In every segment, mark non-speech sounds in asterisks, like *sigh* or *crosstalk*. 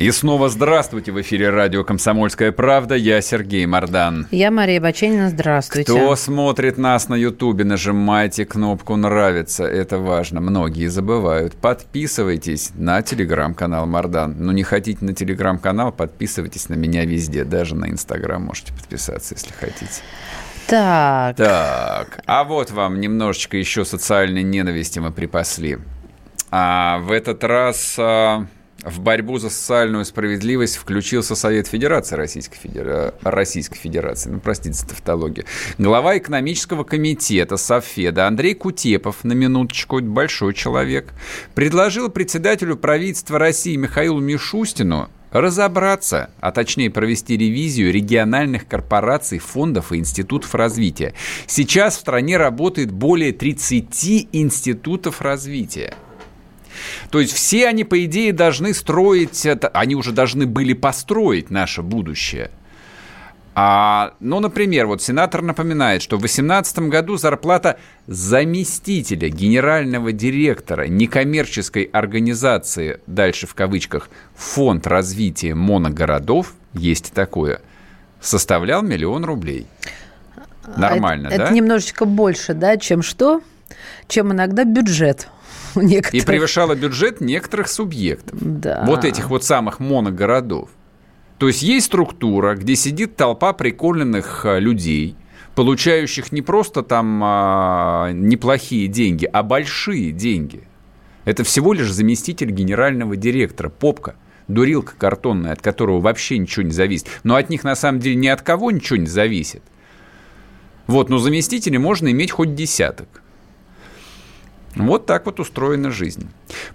И снова здравствуйте в эфире радио «Комсомольская правда». Я Сергей Мордан. Я Мария Баченина. Здравствуйте. Кто смотрит нас на Ютубе, нажимайте кнопку «Нравится». Это важно. Многие забывают. Подписывайтесь на телеграм-канал Мардан. Ну, не хотите на телеграм-канал, подписывайтесь на меня везде. Даже на Инстаграм можете подписаться, если хотите. Так. Так, а вот вам немножечко еще социальной ненависти мы припасли. А в этот раз а, в борьбу за социальную справедливость включился Совет Федерации Российской, Федера... Российской Федерации. Ну, простите за тавтологию. Глава экономического комитета Софеда Андрей Кутепов, на минуточку, большой человек, предложил председателю правительства России Михаилу Мишустину разобраться, а точнее провести ревизию региональных корпораций, фондов и институтов развития. Сейчас в стране работает более 30 институтов развития. То есть все они, по идее, должны строить, они уже должны были построить наше будущее. А, ну, например, вот сенатор напоминает, что в 2018 году зарплата заместителя генерального директора некоммерческой организации, дальше в кавычках, Фонд развития моногородов, есть такое, составлял миллион рублей. Нормально, это, да? Это немножечко больше, да, чем что? Чем иногда бюджет *laughs* некоторых. И превышало бюджет некоторых субъектов. Да. Вот этих вот самых моногородов. То есть есть структура, где сидит толпа прикольных а, людей, получающих не просто там а, неплохие деньги, а большие деньги. Это всего лишь заместитель генерального директора, попка, дурилка картонная, от которого вообще ничего не зависит. Но от них на самом деле ни от кого ничего не зависит. Вот, но заместителей можно иметь хоть десяток. Вот так вот устроена жизнь.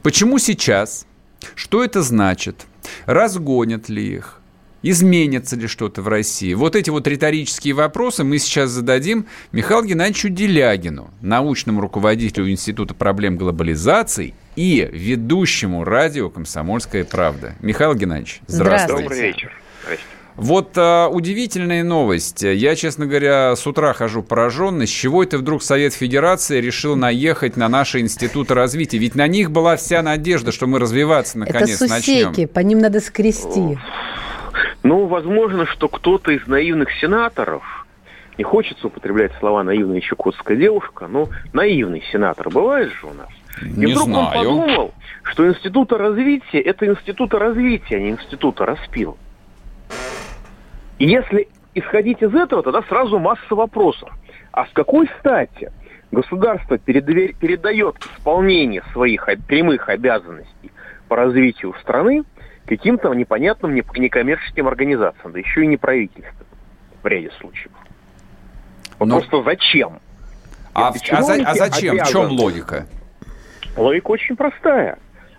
Почему сейчас? Что это значит? Разгонят ли их? Изменится ли что-то в России? Вот эти вот риторические вопросы мы сейчас зададим Михаилу Геннадьевичу Делягину, научному руководителю Института проблем глобализации и ведущему радио «Комсомольская правда». Михаил Геннадьевич, здравствуйте. Здравствуйте. Добрый вечер. Здрасте. Вот а, удивительная новость. Я, честно говоря, с утра хожу пораженный. С чего это вдруг Совет Федерации решил наехать на наши институты развития? Ведь на них была вся надежда, что мы развиваться наконец это начнем. сусеки, по ним надо скрести. Ну, возможно, что кто-то из наивных сенаторов, не хочется употреблять слова наивная чукотская девушка, но наивный сенатор бывает же у нас. И Не вдруг знаю. он подумал, что института развития это института развития, а не института распил. И если исходить из этого, тогда сразу масса вопросов. А с какой стати государство передает исполнение своих прямых обязанностей по развитию страны каким-то непонятным не- некоммерческим организациям, да еще и не правительством в ряде случаев? Вот Но- Просто зачем? А, а за- а зачем? В чем обязаны- логика? Логика очень простая.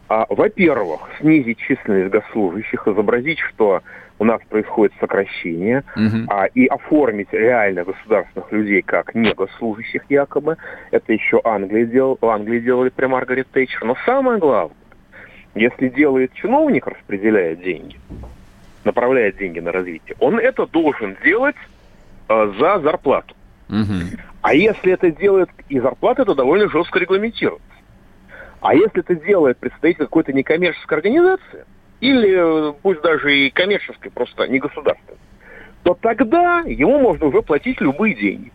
А, во-первых, снизить численность госслужащих, изобразить, что у нас происходит сокращение, Мгм. а, и оформить реально государственных людей как не госслужащих якобы. Это еще Англия дел, в Англии делали при Маргарет Тэтчер. Но самое главное, если делает чиновник, распределяет деньги, направляет деньги на развитие, он это должен делать э, за зарплату. Мгм. А если это делает и зарплата, то довольно жестко регламентируется. А если это делает представитель какой-то некоммерческой организации, или э, пусть даже и коммерческой, просто не государственной, то тогда ему можно уже платить любые деньги.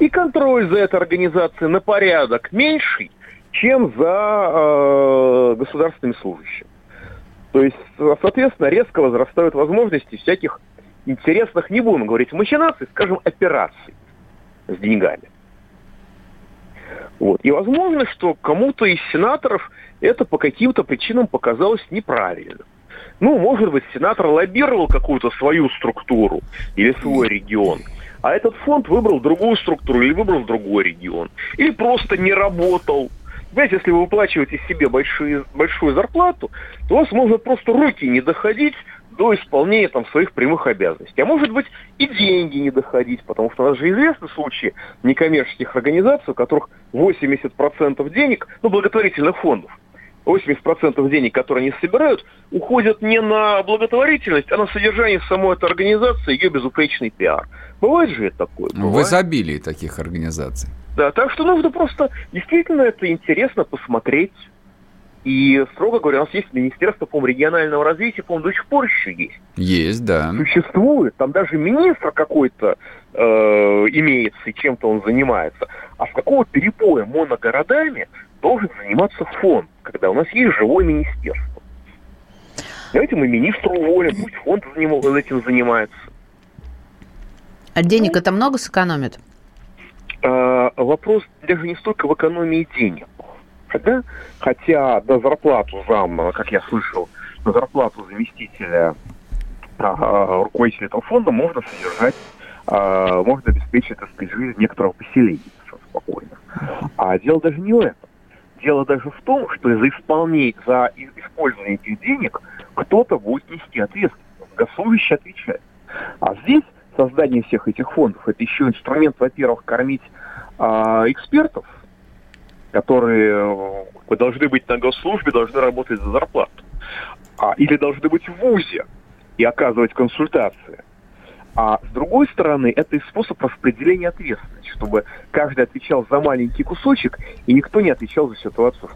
И контроль за этой организацией на порядок меньший, чем за э, государственными служащими. То есть, соответственно, резко возрастают возможности всяких интересных, не будем говорить махинаций, скажем, операций с деньгами. Вот. И возможно, что кому-то из сенаторов это по каким-то причинам показалось неправильно. Ну, может быть, сенатор лоббировал какую-то свою структуру или свой регион, а этот фонд выбрал другую структуру или выбрал другой регион. Или просто не работал. Понимаете, если вы выплачиваете себе большие, большую зарплату, то у вас может просто руки не доходить до исполнения там своих прямых обязанностей. А может быть и деньги не доходить, потому что у нас же известны случаи некоммерческих организаций, у которых 80% денег, ну, благотворительных фондов, 80% денег, которые они собирают, уходят не на благотворительность, а на содержание самой этой организации, ее безупречный пиар. Бывает же это такое? Бывает. В изобилии таких организаций. Да, так что нужно просто, действительно, это интересно посмотреть. И, строго говоря, у нас есть Министерство, по регионального развития, по до сих пор еще есть. Есть, да. Существует. Там даже министр какой-то э, имеется, и чем-то он занимается. А с какого перепоя моногородами должен заниматься фонд, когда у нас есть живое министерство? Давайте мы министра уволим, пусть фонд этим занимается. А денег это много сэкономит? А, вопрос даже не столько в экономии денег. Да? Хотя до зарплату зам, как я слышал, на зарплату заместителя а, руководителя этого фонда можно содержать, а, можно обеспечить, так сказать, жизнь некоторого поселения спокойно. А дело даже не в этом. Дело даже в том, что за исполнение, за использование этих денег кто-то будет нести ответственность. Госслужащий отвечает. А здесь создание всех этих фондов это еще инструмент, во-первых, кормить а, экспертов, которые э, должны быть на госслужбе, должны работать за зарплату. А, или должны быть в ВУЗе и оказывать консультации. А с другой стороны, это и способ распределения ответственности, чтобы каждый отвечал за маленький кусочек, и никто не отвечал за ситуацию в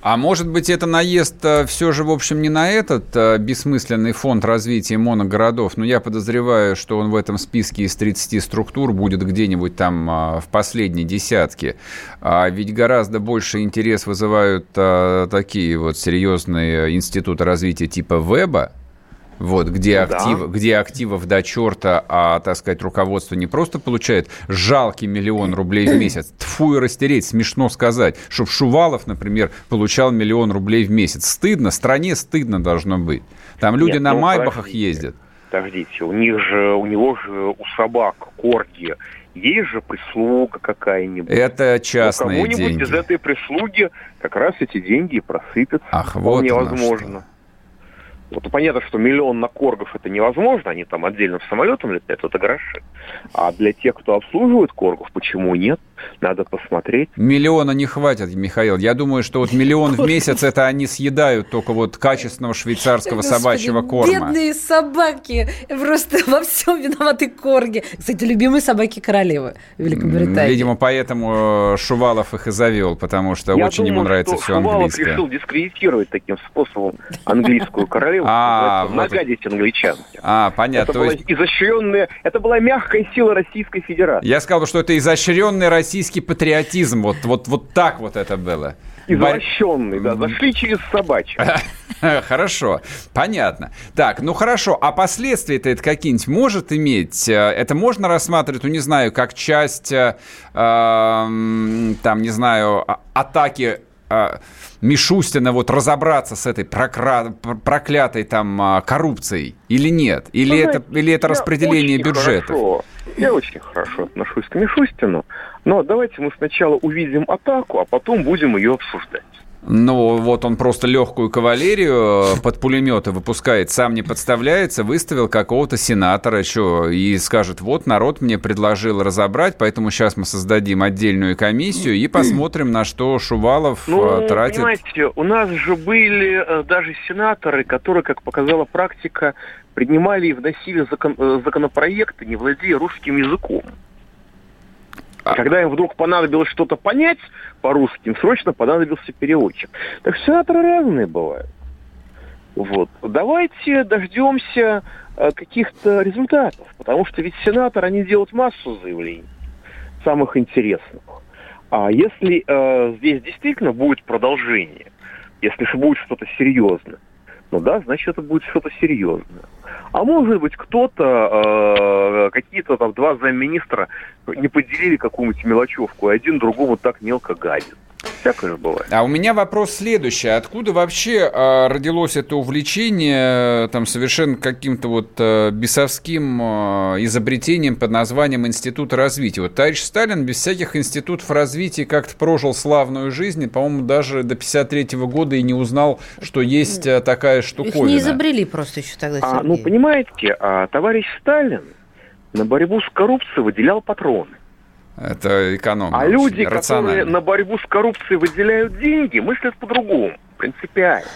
а может быть, это наезд э, все же, в общем, не на этот а, бессмысленный фонд развития моногородов, но я подозреваю, что он в этом списке из 30 структур будет где-нибудь там а, в последней десятке. А ведь гораздо больше интерес вызывают такие вот серьезные институты развития типа Веба, вот, где, ну, актив, да. где активов до черта, а, так сказать, руководство не просто получает жалкий миллион рублей в месяц. *clears throat* Тфу и растереть, смешно сказать. Чтоб Шувалов, например, получал миллион рублей в месяц. Стыдно, стране стыдно должно быть. Там люди Нет, на ну, Майбахах подождите, ездят. Подождите, у них же, у него же, у собак, корги, есть же прислуга какая-нибудь. Это частные деньги. Кому-нибудь из этой прислуги как раз эти деньги просыпятся. Ах, вот невозможно. Что. Вот понятно, что миллион на коргов это невозможно, они там отдельным самолетом летают, это гроши. А для тех, кто обслуживает коргов, почему нет? Надо посмотреть. Миллиона не хватит, Михаил. Я думаю, что вот миллион в месяц это они съедают только вот качественного швейцарского Господи, собачьего корма. Бедные собаки. Просто во всем виноваты корги. Кстати, любимые собаки королевы Великобритании. Видимо, поэтому э, Шувалов их и завел, потому что Я очень думаю, ему нравится все Шувалов английское. решил дискредитировать таким способом английскую королеву. А, нагадить англичанке. А, понятно. Это была изощренная, это была мягкая сила Российской Федерации. Я сказал, что это изощренный российский патриотизм. Вот, вот, вот так вот это было. Извращенный, да, зашли через собачью. *laughs* Хорошо, понятно. Так, ну хорошо, а последствия-то это какие-нибудь может иметь? Э, это можно рассматривать, ну не знаю, как часть, э, э, там, не знаю, а, атаки э, Мишустина вот разобраться с этой прокра... проклятой там а, коррупцией или нет? Или, ну, это, знаете, или это распределение? Хорошо, я очень хорошо отношусь к Мишустину, но давайте мы сначала увидим атаку, а потом будем ее обсуждать. Ну, вот он просто легкую кавалерию э, под пулеметы выпускает, сам не подставляется, выставил какого-то сенатора, что, и скажет, вот народ мне предложил разобрать, поэтому сейчас мы создадим отдельную комиссию и посмотрим, на что Шувалов ну, э, тратит. понимаете, у нас же были э, даже сенаторы, которые, как показала практика, принимали и вносили закон, законопроекты, не владея русским языком. А когда им вдруг понадобилось что-то понять по-русски, им срочно понадобился переводчик. Так что сенаторы разные бывают. Вот. Давайте дождемся э, каких-то результатов, потому что ведь сенаторы, они делают массу заявлений, самых интересных. А если э, здесь действительно будет продолжение, если же будет что-то серьезное, ну да, значит, это будет что-то серьезное. А может быть, кто-то э, какие-то там два замминистра не поделили какую-нибудь мелочевку, и один другому так мелко гадит. Всякое бывает. А у меня вопрос следующий. Откуда вообще э, родилось это увлечение там совершенно каким-то вот э, бесовским э, изобретением под названием Институт развития? Вот товарищ Сталин без всяких институтов развития как-то прожил славную жизнь, и, по-моему, даже до 53 -го года и не узнал, что есть э, такая штуковина. Их не изобрели просто еще тогда, а, Ну, понимаете, а, товарищ Сталин на борьбу с коррупцией выделял патроны. Это экономно. А люди, которые на борьбу с коррупцией выделяют деньги, мыслят по-другому, принципиально.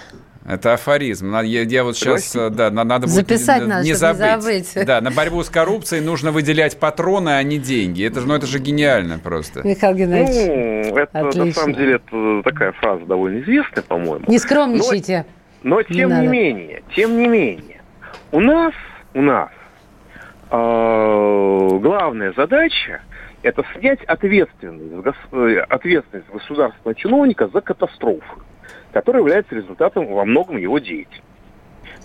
Это афоризм. Я, я вот сейчас, да, надо Записать будет надо, не забыть. не забыть. Да, на борьбу с коррупцией нужно выделять патроны, а не деньги. Это же, ну, это же гениально просто. Михаил Геннадьевич, ну, это отлично. на самом деле это такая фраза довольно известная, по-моему. Не скромничайте. Но, но тем не, не менее, тем не менее, у нас, у нас э, главная задача – это снять ответственность, э, ответственность государственного чиновника за катастрофы, которая является результатом во многом его деятельности.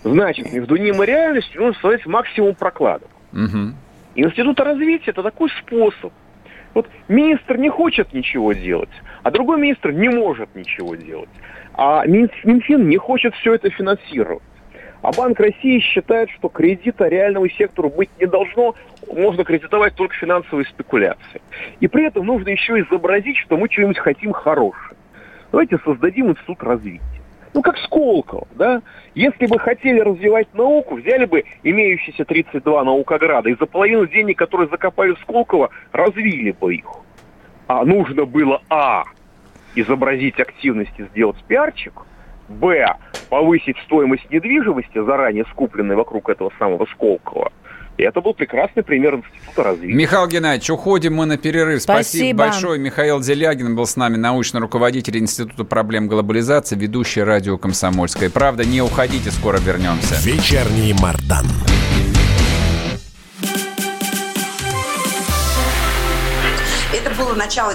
Значит, между ним и реальностью нужно создать максимум прокладок. Угу. Институт развития – это такой способ. Вот министр не хочет ничего делать, а другой министр не может ничего делать. А Минфин не хочет все это финансировать. А Банк России считает, что кредита реальному сектору быть не должно, можно кредитовать только финансовые спекуляции. И при этом нужно еще изобразить, что мы чего-нибудь хотим хорошее. Давайте создадим институт развития. Ну, как Сколково, да? Если бы хотели развивать науку, взяли бы имеющиеся 32 наукограда и за половину денег, которые закопали в Сколково, развили бы их. А нужно было, а, изобразить активность и сделать пиарчик – Б. Повысить стоимость недвижимости, заранее скупленной вокруг этого самого Сколково. И это был прекрасный пример института развития. Михаил Геннадьевич, уходим мы на перерыв. Спасибо, Спасибо большое. Михаил Делягин был с нами, научный руководитель Института проблем глобализации, ведущий радио «Комсомольская правда». Не уходите, скоро вернемся. Вечерний Мардан. Это было начало.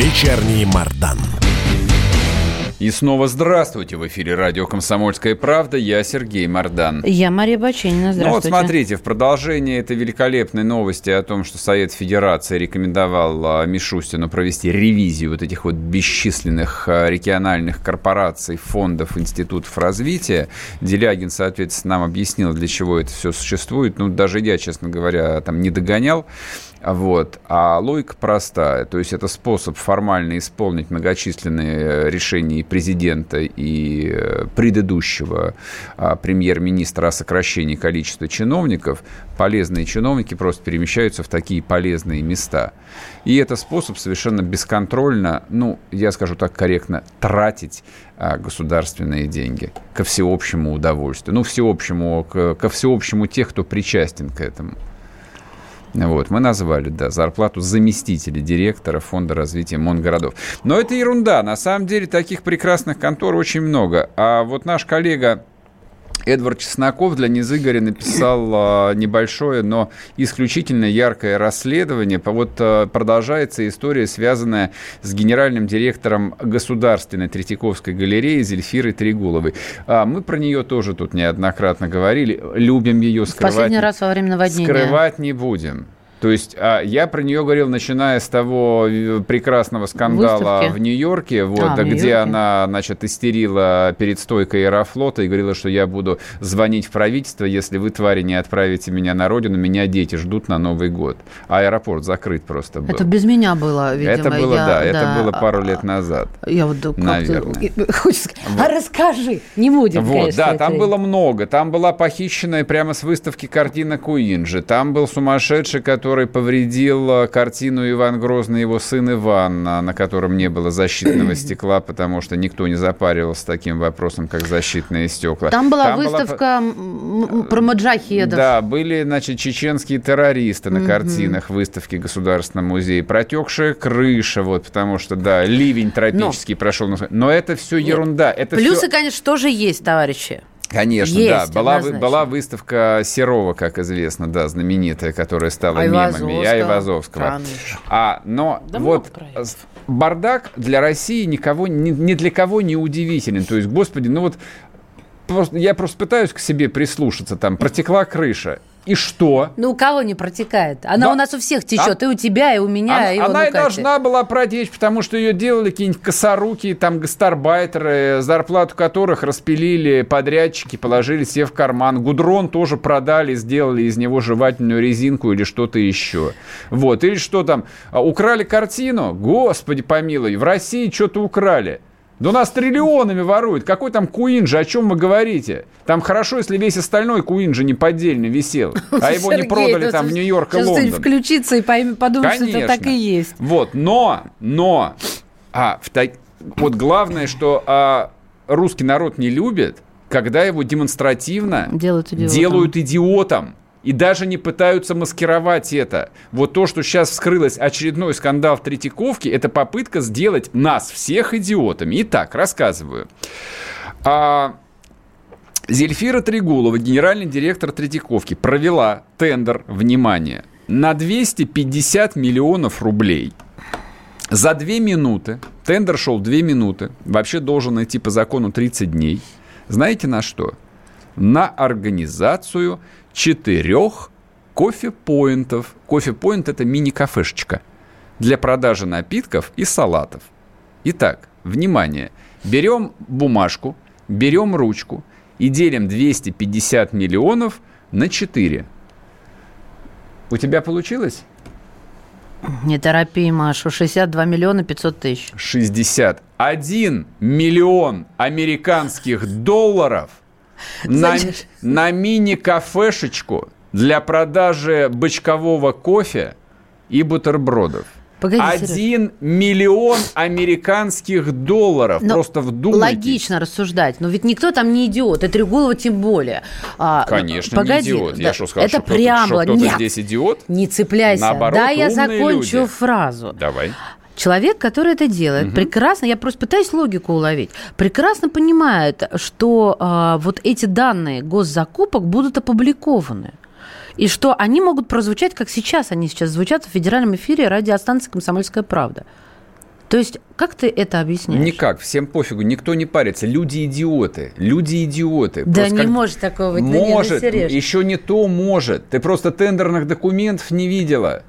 Вечерний Мардан. И снова здравствуйте. В эфире радио «Комсомольская правда». Я Сергей Мордан. Я Мария Баченина. Здравствуйте. Ну вот смотрите, в продолжение этой великолепной новости о том, что Совет Федерации рекомендовал а, Мишустину провести ревизию вот этих вот бесчисленных а, региональных корпораций, фондов, институтов развития, Делягин, соответственно, нам объяснил, для чего это все существует. Ну, даже я, честно говоря, там не догонял. Вот. А логика простая. То есть это способ формально исполнить многочисленные решения и президента, и э, предыдущего а, премьер-министра о сокращении количества чиновников. Полезные чиновники просто перемещаются в такие полезные места. И это способ совершенно бесконтрольно, ну, я скажу так корректно, тратить а, государственные деньги ко всеобщему удовольствию. Ну, всеобщему, ко всеобщему тех, кто причастен к этому. Вот, мы назвали, да, зарплату заместителя директора Фонда развития Монгородов. Но это ерунда. На самом деле таких прекрасных контор очень много. А вот наш коллега Эдвард Чесноков для Низыгоря написал а, небольшое, но исключительно яркое расследование. Вот а, продолжается история, связанная с генеральным директором Государственной Третьяковской галереи Зельфирой Трегуловой. А, мы про нее тоже тут неоднократно говорили. Любим ее скрывать. Последний раз во время наводнения. Скрывать не будем. То есть а, я про нее говорил, начиная с того э, прекрасного скандала Выставки. в Нью-Йорке, вот, а, где Нью-Йорке. она, значит, истерила перед стойкой Аэрофлота и говорила, что я буду звонить в правительство, если вы, твари, не отправите меня на родину, меня дети ждут на Новый год. А аэропорт закрыт просто был. Это без меня было, видимо. Это было, я, да, да, это было пару лет назад. Я вот наверное. Хочется вот. а расскажи, не будем, Вот, конечно, да, там было много. Там была похищенная прямо с выставки картина Куинджи. Там был сумасшедший, который который повредил картину Иван Грозный и его сын Иван, на котором не было защитного *clears throat* стекла, потому что никто не запаривался таким вопросом, как защитные стекла. Там была Там выставка была... про маджахедов. Да, были, значит, чеченские террористы на картинах выставки Государственного музея. Протекшая крыша, вот, потому что, да, ливень тропический Но. прошел. Но это все ерунда. Это Плюсы, все... конечно, тоже есть, товарищи. Конечно, Есть, да. Была, была выставка Серова, как известно, да, знаменитая, которая стала мемами. Я Айвазовского. А, но да вот бардак для России никого, ни, ни для кого не удивителен. То есть, господи, ну вот просто, я просто пытаюсь к себе прислушаться. Там протекла крыша. И что? Ну, у кого не протекает? Она Но... у нас у всех течет, а... и у тебя, и у меня, она, и у Она и должна была протечь, потому что ее делали какие-нибудь косоруки, там, гастарбайтеры, зарплату которых распилили подрядчики, положили себе в карман. Гудрон тоже продали, сделали из него жевательную резинку или что-то еще. Вот. Или что там, а, украли картину? Господи помилуй, в России что-то украли. Да у нас триллионами воруют. Какой там Куинджи? О чем вы говорите? Там хорошо, если весь остальной Куинджи не поддельно висел, *laughs* а его не продали там в Нью-Йорк и Лондон. включиться и подумать, что это так и есть. Вот, но, но, а, в так... вот главное, что а, русский народ не любит, когда его демонстративно делают идиотом. Делают идиотом и даже не пытаются маскировать это. Вот то, что сейчас вскрылось очередной скандал в Третьяковке, это попытка сделать нас всех идиотами. Итак, рассказываю. А, Зельфира Трегулова, генеральный директор Третьяковки, провела тендер, внимание, на 250 миллионов рублей. За две минуты, тендер шел две минуты, вообще должен идти по закону 30 дней. Знаете на что? На организацию четырех кофе-поинтов. Кофе-поинт – это мини-кафешечка для продажи напитков и салатов. Итак, внимание, берем бумажку, берем ручку и делим 250 миллионов на 4. У тебя получилось? Не торопи, Машу. 62 миллиона 500 тысяч. 61 миллион американских долларов на, на мини-кафешечку для продажи бычкового кофе и бутербродов. Погоди, Один миллион американских долларов. Но Просто вдумайтесь. Логично рассуждать. Но ведь никто там не идиот. Это Регулова тем более. А, Конечно, Погоди, не идиот. Да, Я что сказал, это что прямо. Кто-то, что здесь идиот? Не цепляйся. Наоборот, да, я закончу люди. фразу. Давай. Человек, который это делает, угу. прекрасно, я просто пытаюсь логику уловить, прекрасно понимает, что э, вот эти данные госзакупок будут опубликованы. И что они могут прозвучать, как сейчас они сейчас звучат в федеральном эфире радиостанции «Комсомольская правда». То есть, как ты это объясняешь? Никак, всем пофигу, никто не парится. Люди идиоты, люди идиоты. Да просто не как... может такого быть. Может, еще не то может. Ты просто тендерных документов не видела.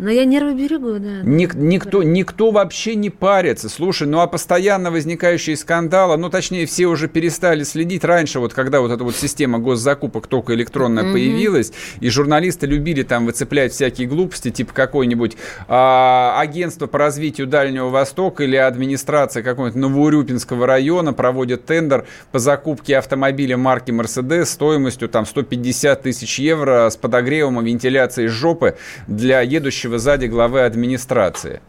Но я нервы берегу, да. Ник, никто, никто вообще не парится. Слушай, ну а постоянно возникающие скандалы, ну точнее все уже перестали следить. Раньше, вот когда вот эта вот система госзакупок только электронная mm-hmm. появилась, и журналисты любили там выцеплять всякие глупости, типа какое-нибудь а, агентство по развитию Дальнего Востока или администрация какого-нибудь Новоурюпинского района проводит тендер по закупке автомобиля марки Mercedes стоимостью там 150 тысяч евро с подогревом и вентиляцией жопы для едущего сидящего сзади главы администрации.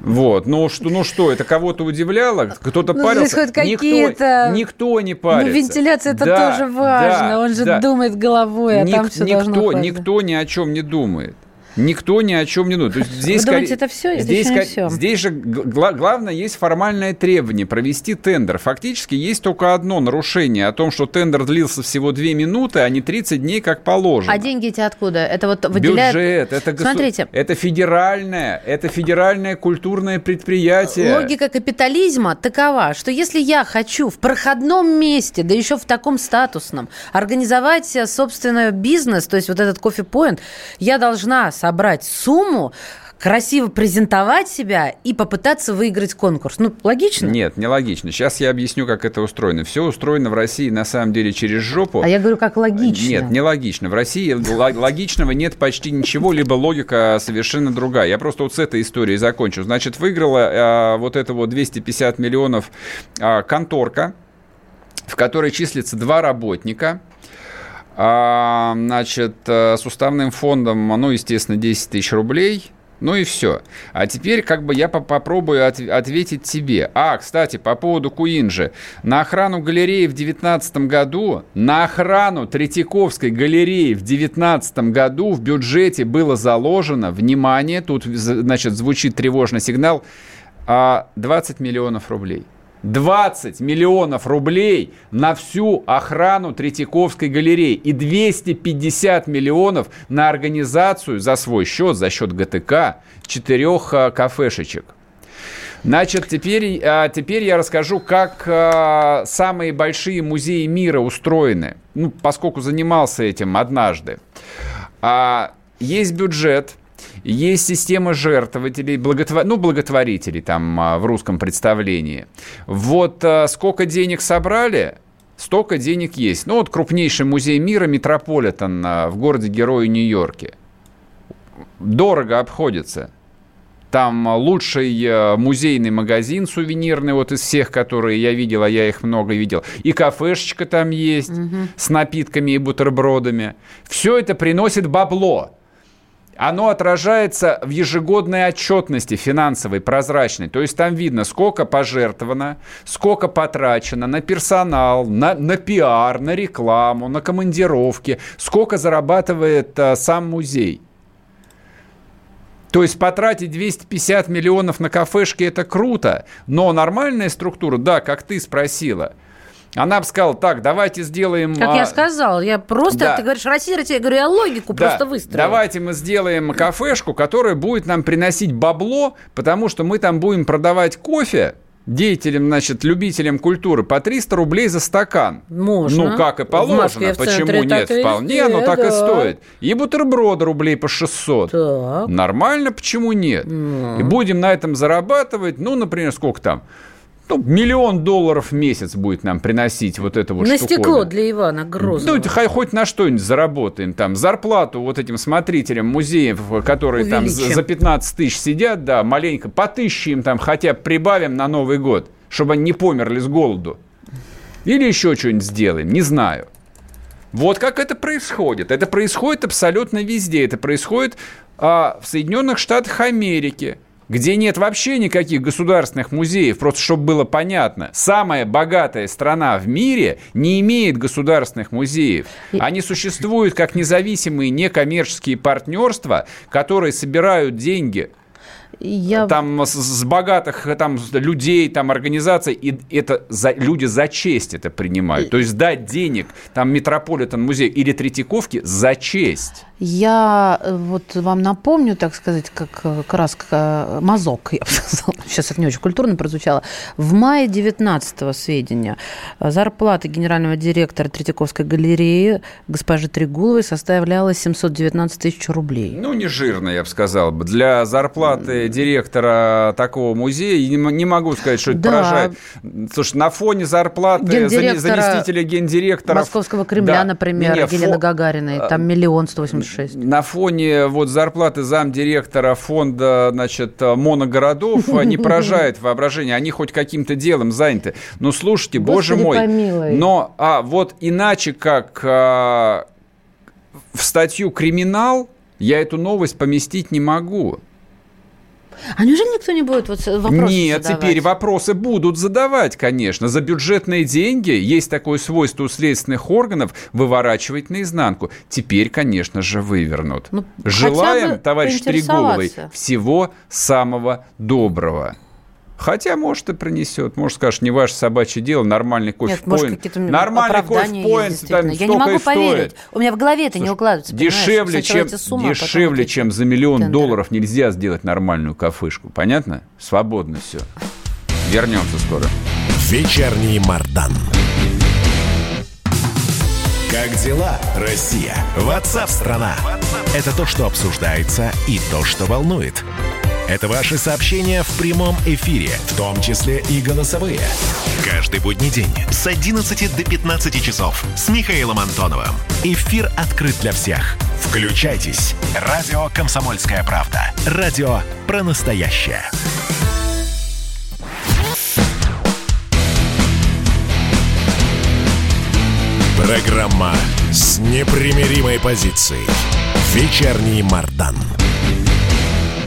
Вот, ну что, ну что, это кого-то удивляло? Кто-то ну, парился? Никто, никто не парится. Ну, вентиляция это да, тоже важно, да, он же да. думает головой, а Ник, там все никто, никто ни о чем не думает. Никто ни о чем не думает. То есть здесь, Вы думаете, это все? Здесь, это все. здесь же гла- главное есть формальное требование провести тендер. Фактически есть только одно нарушение о том, что тендер длился всего 2 минуты, а не 30 дней, как положено. А деньги эти откуда? Это вот выделяют... Бюджет, это, госу... Смотрите. это федеральное, это федеральное культурное предприятие. Логика капитализма такова, что если я хочу в проходном месте, да еще в таком статусном, организовать собственный бизнес, то есть вот этот кофе-поинт, я должна собрать сумму, красиво презентовать себя и попытаться выиграть конкурс. Ну, логично? Нет, не логично. Сейчас я объясню, как это устроено. Все устроено в России на самом деле через жопу. А я говорю, как логично. Нет, не логично. В России логичного нет почти ничего, либо логика совершенно другая. Я просто вот с этой историей закончу. Значит, выиграла а, вот это вот 250 миллионов а, конторка, в которой числится два работника – А, значит, э, с уставным фондом, ну, естественно, 10 тысяч рублей. Ну и все. А теперь как бы я по попробую от ответить тебе. А, кстати, по поводу Куинджи. На охрану галереи в 2019 году, на охрану Третьяковской галереи в 2019 году в бюджете было заложено, внимание, тут, значит, звучит тревожный сигнал, 20 а, миллионов рублей. 20 миллионов рублей на всю охрану Третьяковской галереи и 250 миллионов на организацию за свой счет, за счет ГТК, четырех а, кафешечек. Значит, теперь, а, теперь я расскажу, как а, самые большие музеи мира устроены, ну, поскольку занимался этим однажды. Есть бюджет – есть система жертвователей, благотвор... ну, благотворителей там а, в русском представлении. Вот а, сколько денег собрали, столько денег есть. Ну, вот крупнейший музей мира Метрополитен а, в городе-герое Нью-Йорке. Дорого обходится. Там лучший музейный магазин сувенирный, вот из всех, которые я видел, а я их много видел. И кафешечка там есть угу. с напитками и бутербродами. Все это приносит бабло оно отражается в ежегодной отчетности финансовой, прозрачной. То есть там видно, сколько пожертвовано, сколько потрачено на персонал, на, на пиар, на рекламу, на командировки, сколько зарабатывает а, сам музей. То есть потратить 250 миллионов на кафешки – это круто, но нормальная структура, да, как ты спросила – она бы сказала, так, давайте сделаем... Как а... я сказал, я просто, да. ты говоришь, Россия, я говорю, я логику да. просто выстроил. Давайте мы сделаем кафешку, которая будет нам приносить бабло, потому что мы там будем продавать кофе, деятелям, значит, любителям культуры по 300 рублей за стакан. Можно. Ну, как и положено. Москве, Почему нет? Вполне везде, оно так да. и стоит. И бутерброды рублей по 600. Так. Нормально, почему нет? Mm. И будем на этом зарабатывать, ну, например, сколько там? Ну, миллион долларов в месяц будет нам приносить вот это вот На стекло для Ивана Грозного. Ну, хоть на что-нибудь заработаем. Там зарплату вот этим смотрителям музеев, которые Увеличим. там за 15 тысяч сидят, да, маленько, по тысяче им там хотя бы прибавим на Новый год, чтобы они не померли с голоду. Или еще что-нибудь сделаем, не знаю. Вот как это происходит. Это происходит абсолютно везде. Это происходит а, в Соединенных Штатах Америки – где нет вообще никаких государственных музеев, просто чтобы было понятно, самая богатая страна в мире не имеет государственных музеев. Они существуют как независимые некоммерческие партнерства, которые собирают деньги я... Там с, богатых там, людей, там организаций, и это за, люди за честь это принимают. То есть дать денег там Метрополитен музей или Третьяковки за честь. Я э, вот вам напомню, так сказать, как э, краска э, мазок, *laughs* я бы сказала. Сейчас это не очень культурно прозвучало. В мае 19-го сведения зарплата генерального директора Третьяковской галереи госпожи Трегуловой составляла 719 тысяч рублей. Ну, не жирно, я бы сказал. Для зарплаты директора такого музея не могу сказать, что это да. поражает. Слушай, на фоне зарплаты заместителя гендиректора... Московского Кремля, да. например, не, Елены фо... Гагариной, там миллион сто восемьдесят шесть. На фоне вот зарплаты замдиректора фонда, значит, моногородов *laughs* не поражает воображение. Они хоть каким-то делом заняты. Но слушайте, боже мой. Помилуй. Но а, вот иначе как а, в статью «Криминал» я эту новость поместить не могу. А неужели никто не будет вот вопросы Нет, задавать? теперь вопросы будут задавать, конечно. За бюджетные деньги есть такое свойство у следственных органов выворачивать наизнанку. Теперь, конечно же, вывернут. Ну, Желаем, товарищ Трегуловой, всего самого доброго. Хотя, может, и принесет. Может, скажешь, не ваше собачье дело, нормальный кофе-поинт. Нормальный кофе-поинт там Я не могу поверить. Стоит. У меня в голове это не укладывается. Дешевле, чем, суммы, дешевле чем за миллион тендеры. долларов нельзя сделать нормальную кафешку. Понятно? Свободно все. Вернемся скоро. Вечерний Мардан. Как дела, Россия? Ватсап-страна! Это то, что обсуждается и то, что волнует. Это ваши сообщения в прямом эфире, в том числе и голосовые. Каждый будний день с 11 до 15 часов с Михаилом Антоновым. Эфир открыт для всех. Включайтесь. Радио «Комсомольская правда». Радио про настоящее. Программа с непримиримой позицией. Вечерний Мардан.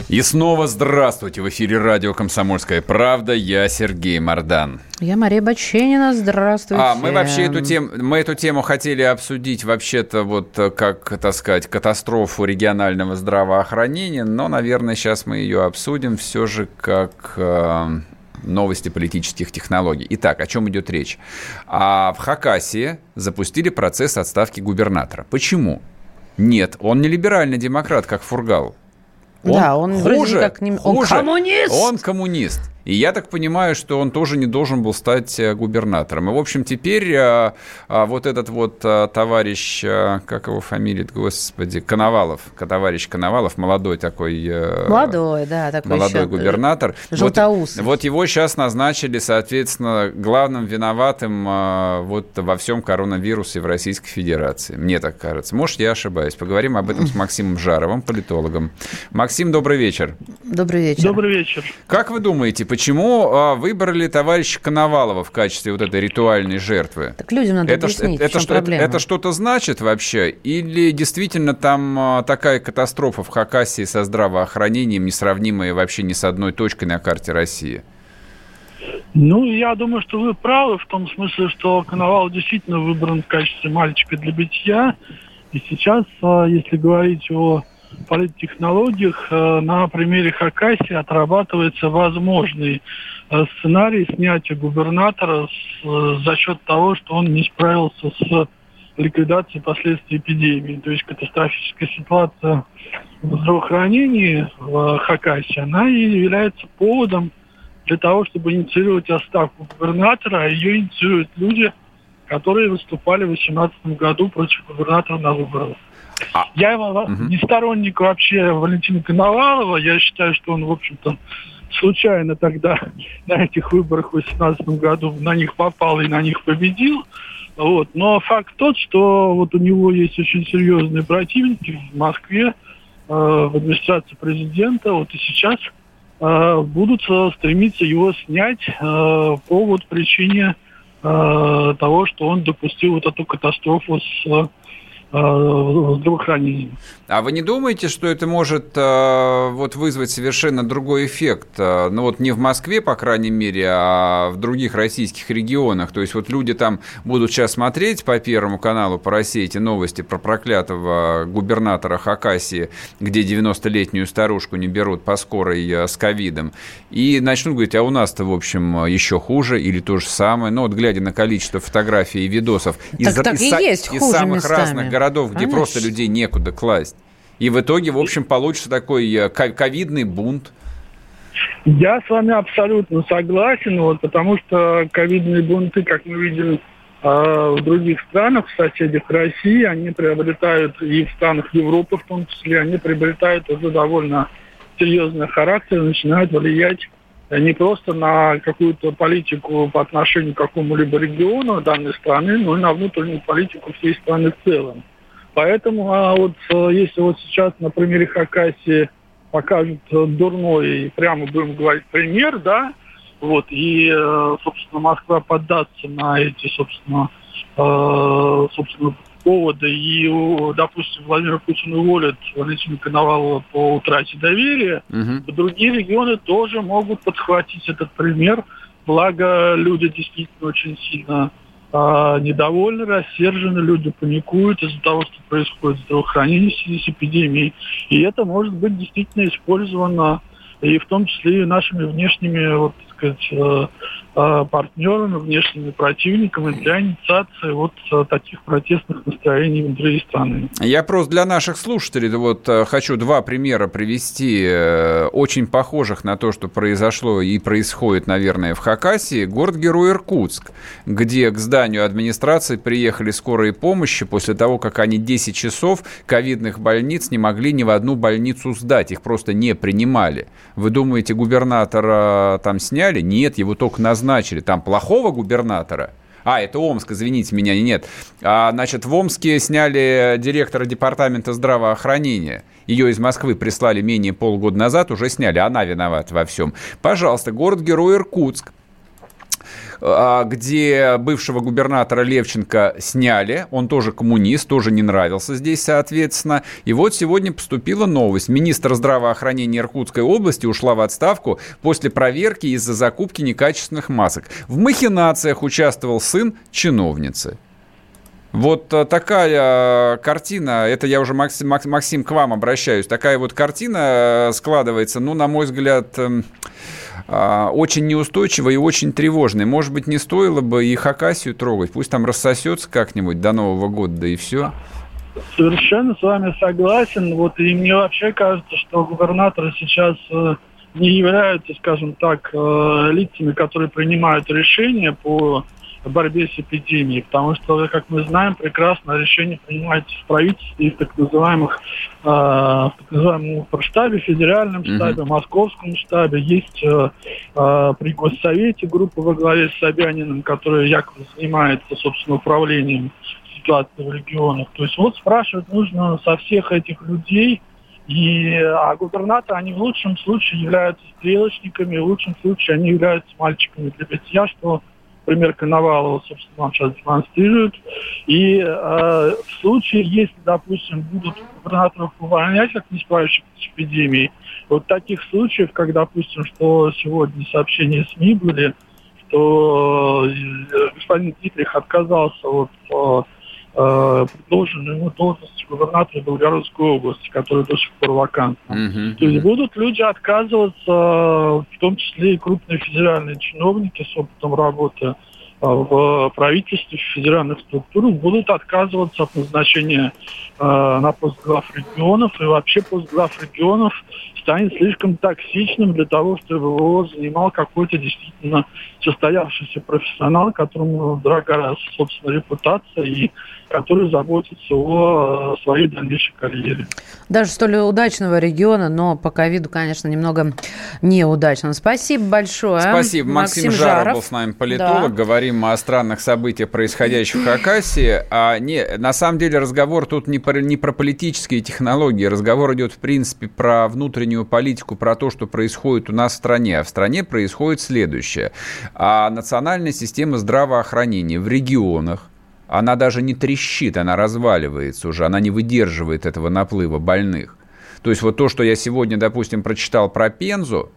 И снова здравствуйте! В эфире радио «Комсомольская правда». Я Сергей Мордан. Я Мария Баченина. Здравствуйте. А, мы вообще эту тему, мы эту тему хотели обсудить вообще-то вот э, как, так сказать, катастрофу регионального здравоохранения, но, наверное, сейчас мы ее обсудим все же как э, новости политических технологий. Итак, о чем идет речь? А в Хакасии запустили процесс отставки губернатора. Почему? Нет, он не либеральный демократ, как Фургал. Он да, он хуже, как не... он хуже, коммунист. Он коммунист. И я так понимаю, что он тоже не должен был стать э, губернатором. И, в общем, теперь а, а, вот этот вот а, товарищ, а, как его фамилия, господи, Коновалов, товарищ Коновалов, молодой такой... Молодой, да, такой Молодой губернатор. Желтоусый. Вот, вот его сейчас назначили, соответственно, главным виноватым а, вот во всем коронавирусе в Российской Федерации. Мне так кажется. Может, я ошибаюсь. Поговорим об этом с *laughs* Максимом Жаровым, политологом. Максим, добрый вечер. Добрый вечер. Добрый вечер. Как вы думаете, почему а, выбрали товарища Коновалова в качестве вот этой ритуальной жертвы? Так людям надо это, объяснить, это, в чем это, это что-то значит вообще? Или действительно там а, такая катастрофа в Хакасии со здравоохранением, несравнимая вообще ни с одной точкой на карте России? Ну, я думаю, что вы правы в том смысле, что Коновал действительно выбран в качестве мальчика для битья. И сейчас, а, если говорить о политтехнологиях э, на примере Хакасии отрабатывается возможный э, сценарий снятия губернатора э, за счет того, что он не справился с ликвидацией последствий эпидемии. То есть катастрофическая ситуация в здравоохранении в Хакасии, она и является поводом для того, чтобы инициировать отставку губернатора, а ее инициируют люди, которые выступали в 2018 году против губернатора на выборах. А... Я его угу. не сторонник вообще Валентина Коновалова. Я считаю, что он, в общем-то, случайно тогда *laughs* на этих выборах в 2018 году на них попал и на них победил. Вот. Но факт тот, что вот у него есть очень серьезные противники в Москве, э, в администрации президента. Вот и сейчас э, будут стремиться его снять э, по вот причине э, того, что он допустил вот эту катастрофу с Э, здравоохранения. А вы не думаете, что это может э, вот вызвать совершенно другой эффект? Э, ну вот не в Москве, по крайней мере, а в других российских регионах. То есть вот люди там будут сейчас смотреть по Первому каналу, по России эти новости про проклятого губернатора Хакасии, где 90-летнюю старушку не берут по скорой с ковидом, и начнут говорить, а у нас-то, в общем, еще хуже или то же самое. Ну вот глядя на количество фотографий и видосов так, из, так из, и есть из самых местами. разных городов, где Конечно. просто людей некуда класть. И в итоге, в общем, получится такой э, ковидный бунт. Я с вами абсолютно согласен, вот, потому что ковидные бунты, как мы видим э, в других странах, в соседях России, они приобретают, и в странах Европы в том числе, они приобретают уже довольно серьезный характер, начинают влиять не просто на какую-то политику по отношению к какому-либо региону данной страны, но и на внутреннюю политику всей страны в целом. Поэтому а вот э, если вот сейчас на примере Хакасии покажут дурной, прямо будем говорить, пример, да, вот, и, э, собственно, Москва поддастся на эти, собственно, э, собственно, поводы, и, допустим, Владимир Путин уволит Валентина Коновалова по утрате доверия, угу. то другие регионы тоже могут подхватить этот пример, благо люди действительно очень сильно а, недовольны, рассержены, люди паникуют из-за того, что происходит в здравоохранении в связи с эпидемией. И это может быть действительно использовано и в том числе и нашими внешними, вот, сказать, э, э, партнерами, внешними противниками для инициации вот э, таких протестных настроений внутри страны. Я просто для наших слушателей вот хочу два примера привести, очень похожих на то, что произошло и происходит, наверное, в Хакасии. Город-герой Иркутск, где к зданию администрации приехали скорые помощи после того, как они 10 часов ковидных больниц не могли ни в одну больницу сдать, их просто не принимали. Вы думаете, губернатора там сняли? Нет, его только назначили. Там плохого губернатора? А, это Омск, извините меня, нет. А, значит, в Омске сняли директора департамента здравоохранения. Ее из Москвы прислали менее полгода назад, уже сняли. Она виновата во всем. Пожалуйста, город-герой Иркутск. А, где бывшего губернатора Левченко сняли. Он тоже коммунист, тоже не нравился здесь, соответственно. И вот сегодня поступила новость. Министр здравоохранения Иркутской области ушла в отставку после проверки из-за закупки некачественных масок. В махинациях участвовал сын чиновницы. Вот э, такая э, картина, это я уже, Максим, Максим, к вам обращаюсь, такая вот картина э, складывается, ну, на мой взгляд, эм, очень неустойчивая и очень тревожная. Может быть, не стоило бы и Хакасию трогать, пусть там рассосется как-нибудь до Нового года, да и все. Совершенно с вами согласен. Вот и мне вообще кажется, что губернаторы сейчас не являются, скажем так, лицами, которые принимают решения по борьбе с эпидемией, потому что, как мы знаем, прекрасно решение принимается в правительстве и в так называемых э, в так называемом штабе, федеральном штабе, mm-hmm. московском штабе. Есть э, э, при Госсовете группа во главе с Собяниным, которая якобы занимается, собственно, управлением ситуации в регионах. То есть вот спрашивать нужно со всех этих людей, и, а губернаторы, они в лучшем случае являются стрелочниками, в лучшем случае они являются мальчиками для битья, что пример Коновалова, собственно, вам сейчас демонстрируют. И э, в случае, если, допустим, будут губернаторов увольнять, как не справившихся с эпидемией, вот таких случаев, как, допустим, что сегодня сообщения СМИ были, что э, господин Дитрих отказался от э, э, ему должности губернатора Белгородской области, которая до сих пор вакантна. Mm-hmm. То есть будут люди отказываться, в том числе и крупные федеральные чиновники с опытом работы в правительстве, в федеральных структурах будут отказываться от назначения э, на пост глав регионов, и вообще пост глав регионов станет слишком токсичным для того, чтобы его занимал какой-то действительно состоявшийся профессионал, которому дорога, собственно, репутация и который заботится о э, своей дальнейшей карьере. Даже столь удачного региона, но по ковиду, конечно, немного неудачно. Спасибо большое. Спасибо. Максим, Максим Жаров, Жаров был с нами политолог. Да. Говорим о странных событиях, происходящих в Хакасии. А не, на самом деле разговор тут не про, не про политические технологии. Разговор идет, в принципе, про внутреннюю политику, про то, что происходит у нас в стране. А в стране происходит следующее. А национальная система здравоохранения в регионах она даже не трещит, она разваливается уже, она не выдерживает этого наплыва больных. То есть вот то, что я сегодня, допустим, прочитал про Пензу,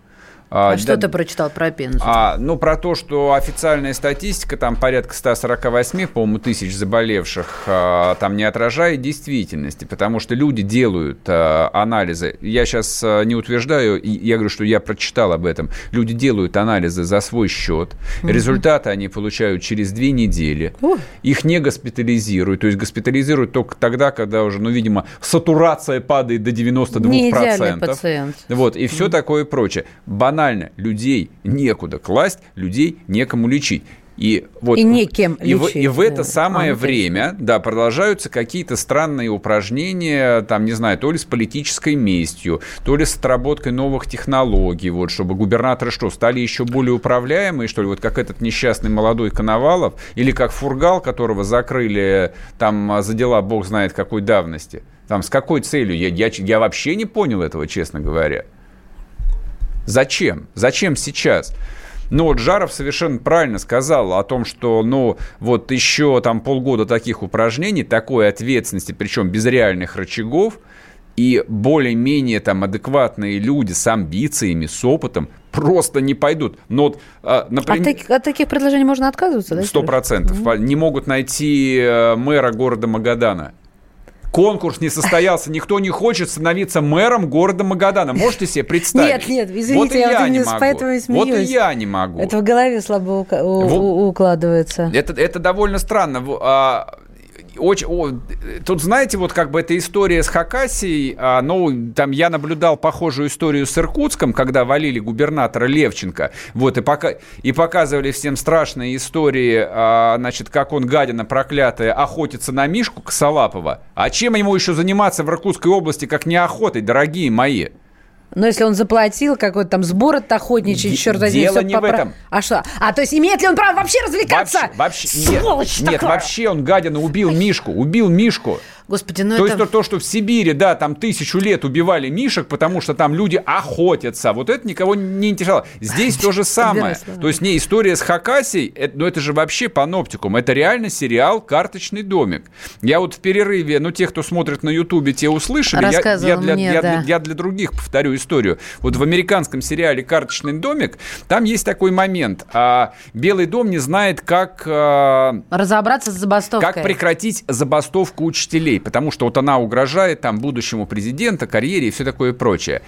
а, а что ты прочитал про Пензу? А, ну, про то, что официальная статистика, там порядка 148, по-моему, тысяч заболевших, а, там не отражает действительности, потому что люди делают а, анализы. Я сейчас а, не утверждаю, я говорю, что я прочитал об этом. Люди делают анализы за свой счет. Угу. Результаты они получают через две недели. Ух. Их не госпитализируют. То есть госпитализируют только тогда, когда уже, ну, видимо, сатурация падает до 92%. Не пациент. Вот, и все угу. такое прочее. Банально банально, людей некуда класть, людей некому лечить. И, вот, и некем и лечить. В, и в это самое а, время, да, продолжаются какие-то странные упражнения, там, не знаю, то ли с политической местью, то ли с отработкой новых технологий, вот, чтобы губернаторы что, стали еще более управляемые, что ли, вот как этот несчастный молодой Коновалов, или как Фургал, которого закрыли там за дела бог знает какой давности. Там с какой целью? Я, я, я вообще не понял этого, честно говоря. Зачем? Зачем сейчас? Ну вот Жаров совершенно правильно сказал о том, что, ну, вот еще там полгода таких упражнений, такой ответственности, причем без реальных рычагов, и более-менее там адекватные люди с амбициями, с опытом просто не пойдут. Но вот, а, например... От, от таких предложений можно отказываться, да? Сто процентов. Угу. Не могут найти э, мэра города Магадана. Конкурс не состоялся, никто не хочет становиться мэром города Магадана. Можете себе представить? Нет, нет, извините, вот я, я не могу. поэтому и смеюсь. Вот и я не могу. Это в голове слабо укладывается. Это, это довольно странно. А, очень, о, тут, знаете, вот как бы эта история с Хакасией, а, ну, там я наблюдал похожую историю с Иркутском, когда валили губернатора Левченко, вот, и, пока, и показывали всем страшные истории, а, значит, как он, гадина проклятая, охотится на Мишку Косолапова. А чем ему еще заниматься в Иркутской области, как не охотой, дорогие мои? Но если он заплатил какой-то там сбор от охотничий, черт возьми, Дело не попро... в этом. А что? А то есть имеет ли он право вообще развлекаться? Вообще, вообще Сволочь нет, нет, вообще он гадина убил Мишку, убил Мишку. Господи, ну то это... есть то, то, что в Сибири, да, там тысячу лет убивали мишек, потому что там люди охотятся. Вот это никого не интересовало. Здесь то же самое. То есть не история с Хакасией, это, ну это же вообще паноптикум. Это реально сериал «Карточный домик». Я вот в перерыве, ну те, кто смотрит на Ютубе, те услышали. Я, я, для, мне, я, да. для, я для других повторю историю. Вот в американском сериале «Карточный домик» там есть такой момент. А, Белый дом не знает, как... А, Разобраться с забастовкой. как прекратить забастовку учителей, потому что вот она угрожает там будущему президента, карьере и все такое прочее.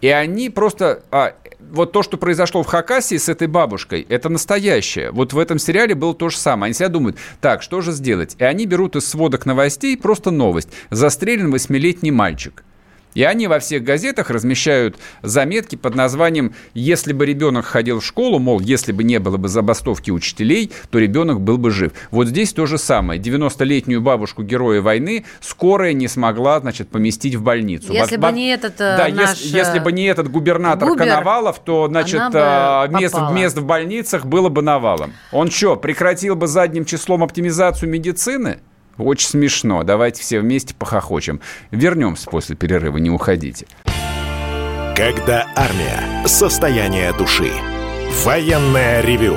И они просто... а, вот то, что произошло в Хакасии с этой бабушкой, это настоящее. Вот в этом сериале было то же самое. Они себя думают, так, что же сделать? И они берут из сводок новостей просто новость. Застрелен восьмилетний мальчик. И они во всех газетах размещают заметки под названием «Если бы ребенок ходил в школу», мол, если бы не было бы забастовки учителей, то ребенок был бы жив. Вот здесь то же самое. 90-летнюю бабушку героя войны скорая не смогла, значит, поместить в больницу. Если Во- бы не этот э, да, наш, если, если бы не этот губернатор Губер, Коновалов, то, значит, а, мест, мест в больницах было бы навалом. Он что, прекратил бы задним числом оптимизацию медицины? Очень смешно. Давайте все вместе похохочем. Вернемся после перерыва, не уходите. Когда армия. Состояние души. Военное ревю.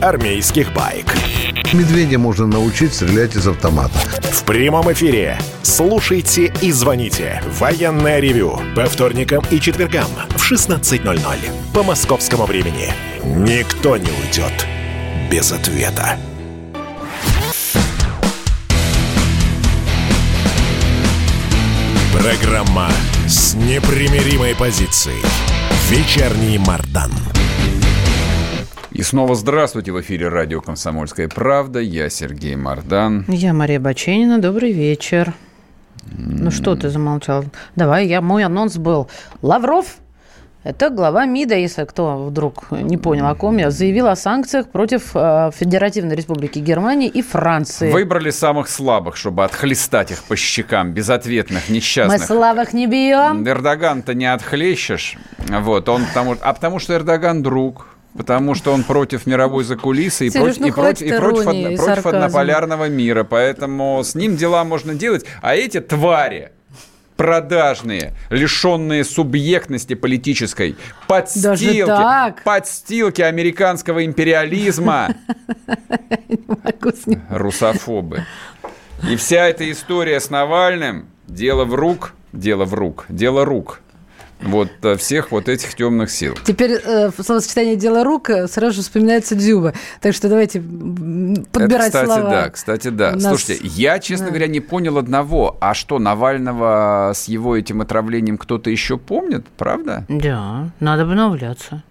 армейских байк. Медведя можно научить стрелять из автомата. В прямом эфире. Слушайте и звоните. Военное ревю. По вторникам и четвергам в 16.00. По московскому времени. Никто не уйдет без ответа. Программа с непримиримой позицией. Вечерний Мардан. И снова здравствуйте в эфире радио «Комсомольская правда». Я Сергей Мардан. Я Мария Баченина. Добрый вечер. Ну что ты замолчал? Давай, я, мой анонс был. Лавров, это глава МИДа, если кто вдруг не понял, о ком я, заявил о санкциях против э, Федеративной Республики Германии и Франции. Выбрали самых слабых, чтобы отхлестать их по щекам, безответных, Мы несчастных. слабых не бьем. Эрдоган-то не отхлещешь. Вот, он потому, а потому что Эрдоган друг. Потому что он против мировой закулисы и, Сереж, против, ну и, против, и против, одно- и против однополярного мира. Поэтому с ним дела можно делать. А эти твари продажные, лишенные субъектности политической, подстилки, подстилки американского империализма, *laughs* русофобы. И вся эта история с Навальным дело в рук, дело в рук, дело рук. Вот э, всех вот этих темных сил. Теперь э, словосочетание «дело рук» сразу же вспоминается Дзюба. Так что давайте подбирать Это, кстати, слова. да, кстати, да. Нас- Слушайте, я, честно да. говоря, не понял одного. А что, Навального с его этим отравлением кто-то еще помнит, правда? Да, надо обновляться.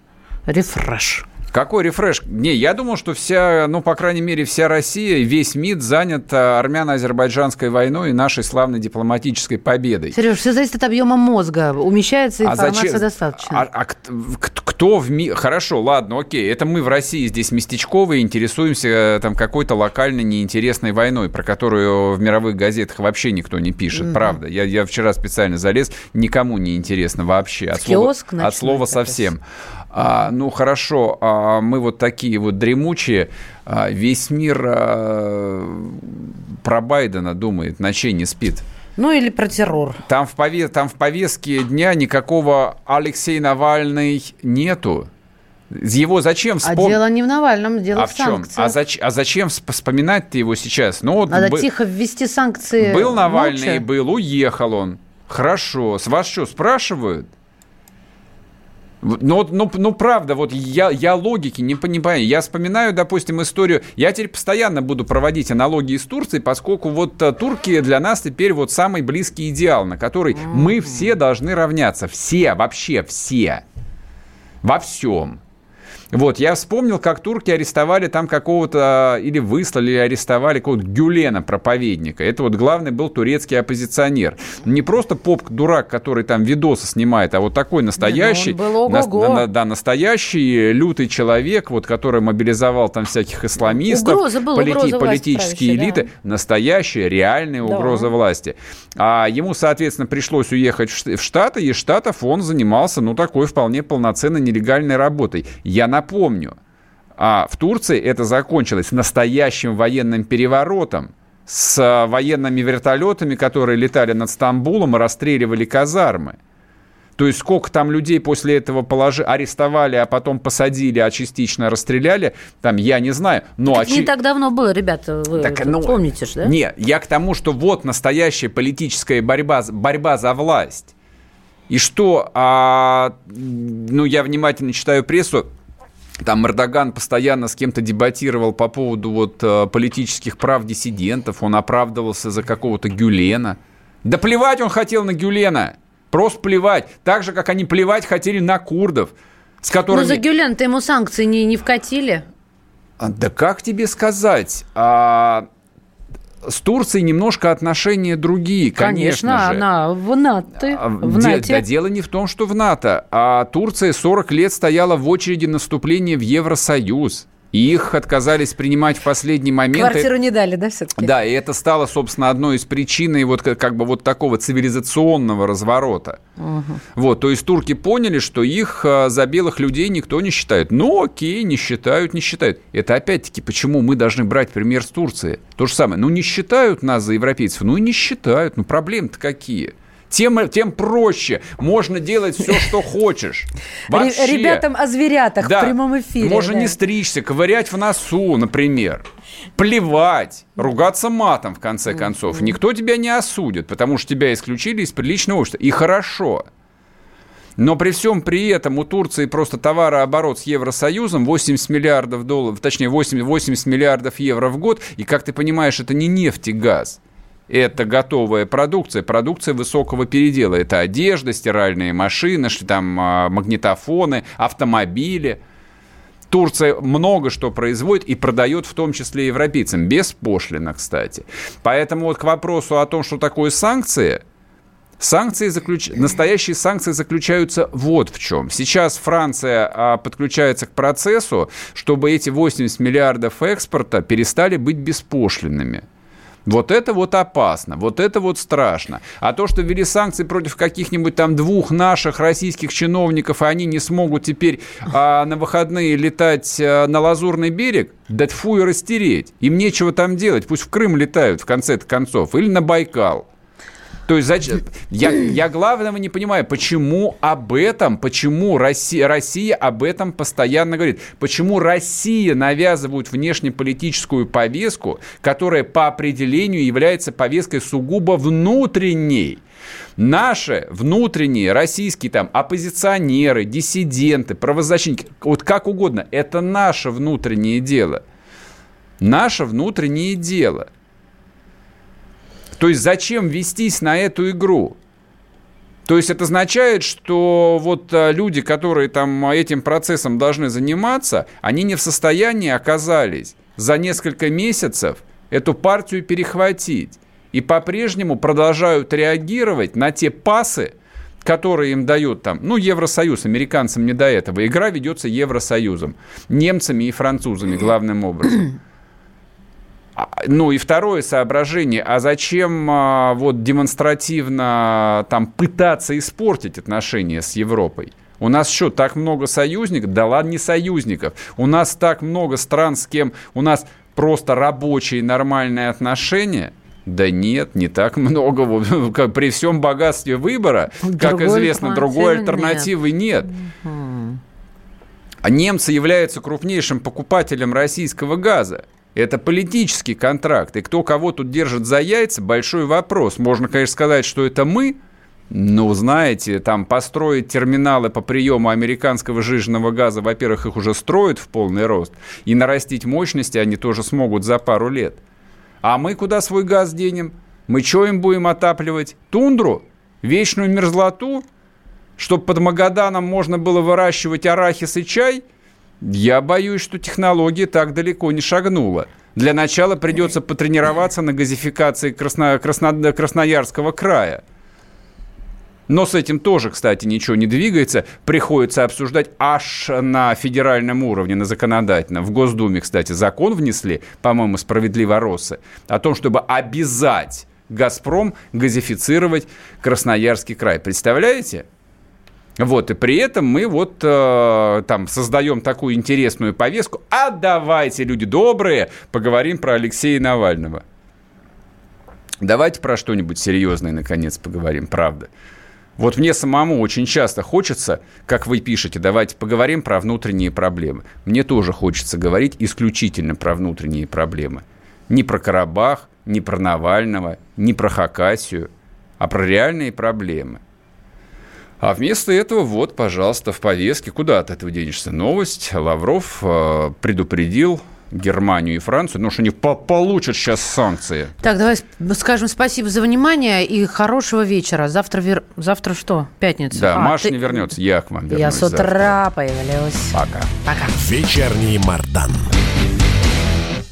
Рефреш. Какой рефреш? Не, я думал, что вся, ну, по крайней мере, вся Россия, весь МИД занят а, армяно-азербайджанской войной и нашей славной дипломатической победой. Сереж, все зависит от объема мозга. Умещается информация достаточно. А, а кто в мире... Хорошо, ладно, окей. Это мы в России здесь местечковые интересуемся э, там какой-то локальной неинтересной войной, про которую в мировых газетах вообще никто не пишет, правда. Я, я вчера специально залез, никому не интересно вообще. От В слова, киоск от ночной слова совсем. А, ну хорошо, а мы вот такие вот дремучие. А, весь мир а, про Байдена думает, ночей не спит. Ну или про террор. Там в, пове- там в повестке дня никакого Алексей Навальный нету. Его зачем А вспомнить? дело не в Навальном, дело а в в чем? санкциях. А, зач- а зачем всп- вспоминать-то его сейчас? Ну, вот Надо бы- тихо ввести санкции. был Навальный, молча. был, уехал он. Хорошо. С вас что, спрашивают? Ну, ну, ну, правда, вот я, я логики не понимаю. Я вспоминаю, допустим, историю... Я теперь постоянно буду проводить аналогии с Турцией, поскольку вот э, турки для нас теперь вот самый близкий идеал, на который мы все должны равняться. Все, вообще все. Во всем. Вот, я вспомнил, как турки арестовали там какого-то, или выслали, или арестовали какого-то Гюлена, проповедника. Это вот главный был турецкий оппозиционер. Не просто поп-дурак, который там видосы снимает, а вот такой настоящий, был на, на- да, настоящий лютый человек, вот, который мобилизовал там всяких исламистов, Угроза была, угроза власти политические элиты, да. настоящая, реальная Да. угроза власти. А ему, соответственно, пришлось уехать в Штаты, и Штатов он занимался, ну, такой вполне полноценной нелегальной работой. Я напомню, а в Турции это закончилось настоящим военным переворотом с а, военными вертолетами, которые летали над Стамбулом и расстреливали казармы. То есть сколько там людей после этого положи, арестовали, а потом посадили, а частично расстреляли, там я не знаю. Но не очи- так давно было, ребята, вы Так, ну, помните же, да? Не, я к тому, что вот настоящая политическая борьба, борьба за власть. И что, а, ну, я внимательно читаю прессу, там Эрдоган постоянно с кем-то дебатировал по поводу вот э, политических прав диссидентов, он оправдывался за какого-то Гюлена. Да плевать он хотел на Гюлена, просто плевать. Так же, как они плевать хотели на курдов, с которыми... Ну, за Гюлен-то ему санкции не, не вкатили. А, Да как тебе сказать? А, с Турцией немножко отношения другие, конечно, Конечно, же. она в НАТО. А, В де- НАТО. да дело не в том, что в НАТО, а Турция 40 лет стояла в очереди на вступление в Евросоюз. И их отказались принимать в последний момент. Квартиру не дали, да, все-таки? Да, и это стало, собственно, одной из причин вот как, бы вот такого цивилизационного разворота. Вот, то есть турки поняли, что их а, за белых людей никто не считает. Ну, окей, не считают, не считают. Это опять-таки, почему мы должны брать пример с Турции? То же самое. Ну, не считают нас за европейцев, ну и не считают. Ну, проблемы-то какие? Тем, тем проще. Можно делать все, что хочешь. *laughs* Вообще. Ре- Ребятам о зверятах Да. в прямом эфире. Можно да. не стричься, ковырять в носу, например. Плевать, ругаться матом, в конце концов. Никто тебя не осудит, потому что тебя исключили из приличного общества. И хорошо. Но при всем при этом у Турции просто товарооборот с Евросоюзом 80 миллиардов долларов, точнее 80, 80 миллиардов евро в год. И, как ты понимаешь, это не нефть и газ. Это готовая продукция, продукция высокого передела. Это одежда, стиральные машины, там а, магнитофоны, автомобили. Турция много что производит и продает в том числе европейцам, беспошлино, кстати. Поэтому вот к вопросу о том, что такое санкции, Санкции заключ... Настоящие санкции заключаются вот в чем. Сейчас Франция а, подключается к процессу, чтобы эти 80 миллиардов экспорта перестали быть беспошлинными. Вот это вот опасно, вот это вот страшно. А то, что ввели санкции против каких-нибудь там двух наших российских чиновников, и они не смогут теперь а, на выходные летать а, на Лазурный берег, да тьфу и растереть. Им нечего там делать, пусть в Крым летают в конце концов, или на Байкал. То есть зачем? Я, я главного не понимаю, почему об этом, почему Россия, Россия об этом постоянно говорит. Почему Россия навязывает внешнеполитическую повестку, которая по определению является повесткой сугубо внутренней. Наши внутренние российские там оппозиционеры, диссиденты, правозащитники, вот как угодно, это наше внутреннее дело. Наше внутреннее дело. То есть зачем вестись на эту игру? То есть это означает, что вот а, люди, которые там этим процессом должны заниматься, они не в состоянии оказались за несколько месяцев эту партию перехватить. И по-прежнему продолжают реагировать на те пасы, которые им дают там, ну, Евросоюз, американцам не до этого. Игра ведется Евросоюзом, немцами и французами главным образом. Ну и второе соображение, а зачем а, вот демонстративно там пытаться испортить отношения с Европой? У нас что, так много союзников? Да ладно, не союзников. У нас так много стран, с кем у нас просто рабочие нормальные отношения. Да нет, не так много. *laughs* Как При всем богатстве выбора, как Другой известно, другой альтернативы альтернативы нет. А немцы являются крупнейшим покупателем российского газа. Это политический контракт. И кто кого тут держит за яйца, большой вопрос. Можно, конечно, сказать, что это мы, ну, знаете, там построить терминалы по приему американского жиженного газа, во-первых, их уже строят в полный рост, и нарастить мощности они тоже смогут за пару лет. А мы куда свой газ денем? Мы что им будем отапливать? Тундру? Вечную мерзлоту? Чтобы под Магаданом можно было выращивать арахис и чай? Я боюсь, что технология так далеко не шагнула. Для начала придется потренироваться на газификации Красно... Красно... Красноярского края. Но с этим тоже, кстати, ничего не двигается. Приходится обсуждать аж на федеральном уровне, на законодательном. В Госдуме, кстати, закон внесли, по-моему, справедливоросы, о том, чтобы обязать «Газпром» газифицировать Красноярский край. Представляете? Вот, и при этом мы вот э, там создаем такую интересную повестку. А давайте, люди добрые, поговорим про Алексея Навального. Давайте про что-нибудь серьезное, наконец, поговорим, правда. Вот мне самому очень часто хочется, как вы пишете, давайте поговорим про внутренние проблемы. Мне тоже хочется говорить исключительно про внутренние проблемы. Не про Карабах, не про Навального, не про Хакасию, а про реальные проблемы. А вместо этого, вот, пожалуйста, в повестке, куда от этого денешься? Новость. Лавров э, предупредил Германию и Францию, ну что они по получат сейчас санкции. Так, давай скажем спасибо за внимание и хорошего вечера. Завтра, вер... завтра что? Пятница. Да, а, Маша ты... не вернется, я к вам вернусь Я с утра завтра. появлюсь. Пока. Пока. Вечерний Мардан.